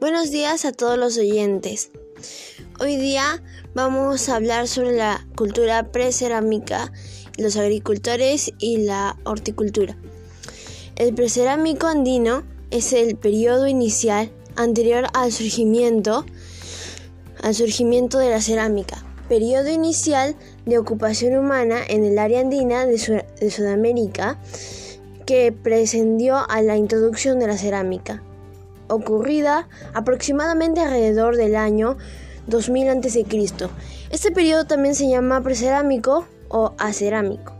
Buenos días a todos los oyentes. Hoy día vamos a hablar sobre la cultura precerámica, los agricultores y la horticultura. El precerámico andino es el periodo inicial anterior al surgimiento, al surgimiento de la cerámica, periodo inicial de ocupación humana en el área andina de, de Sudamérica que precedió a la introducción de la cerámica ocurrida aproximadamente alrededor del año 2000 a.C. Este periodo también se llama precerámico o acerámico.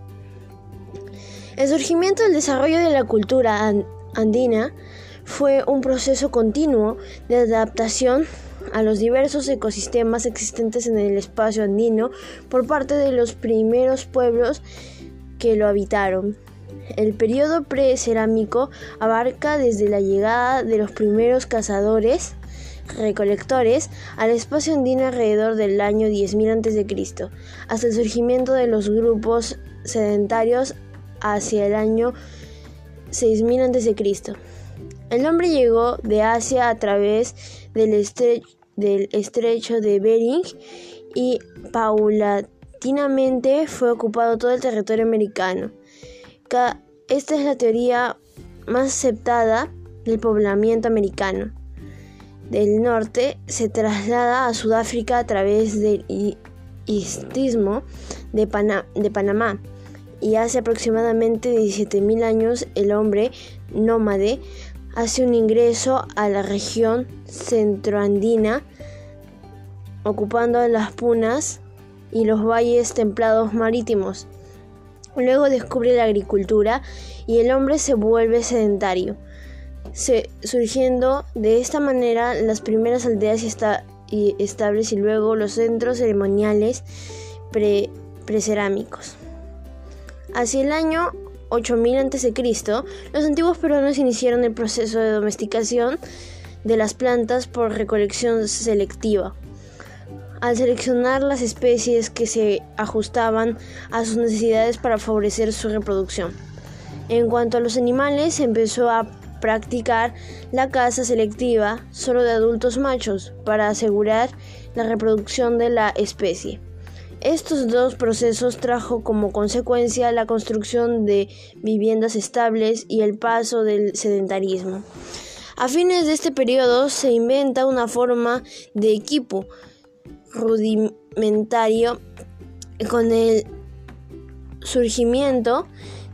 El surgimiento y desarrollo de la cultura andina fue un proceso continuo de adaptación a los diversos ecosistemas existentes en el espacio andino por parte de los primeros pueblos que lo habitaron. El periodo precerámico abarca desde la llegada de los primeros cazadores recolectores al espacio andino alrededor del año 10.000 a.C., hasta el surgimiento de los grupos sedentarios hacia el año 6.000 a.C. El hombre llegó de Asia a través del, del estrecho de Bering y paulatinamente fue ocupado todo el territorio americano. Esta es la teoría más aceptada del poblamiento americano. Del norte se traslada a Sudáfrica a través del istmo de, de Panamá y hace aproximadamente 17.000 años el hombre nómade hace un ingreso a la región centroandina ocupando las punas y los valles templados marítimos. Luego descubre la agricultura y el hombre se vuelve sedentario, surgiendo de esta manera las primeras aldeas y estables y luego los centros ceremoniales precerámicos. Hacia el año 8000 a.C., los antiguos peruanos iniciaron el proceso de domesticación de las plantas por recolección selectiva al seleccionar las especies que se ajustaban a sus necesidades para favorecer su reproducción. En cuanto a los animales, empezó a practicar la caza selectiva solo de adultos machos para asegurar la reproducción de la especie. Estos dos procesos trajo como consecuencia la construcción de viviendas estables y el paso del sedentarismo. A fines de este periodo se inventa una forma de equipo rudimentario con el surgimiento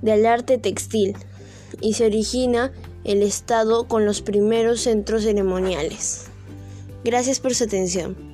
del arte textil y se origina el Estado con los primeros centros ceremoniales. Gracias por su atención.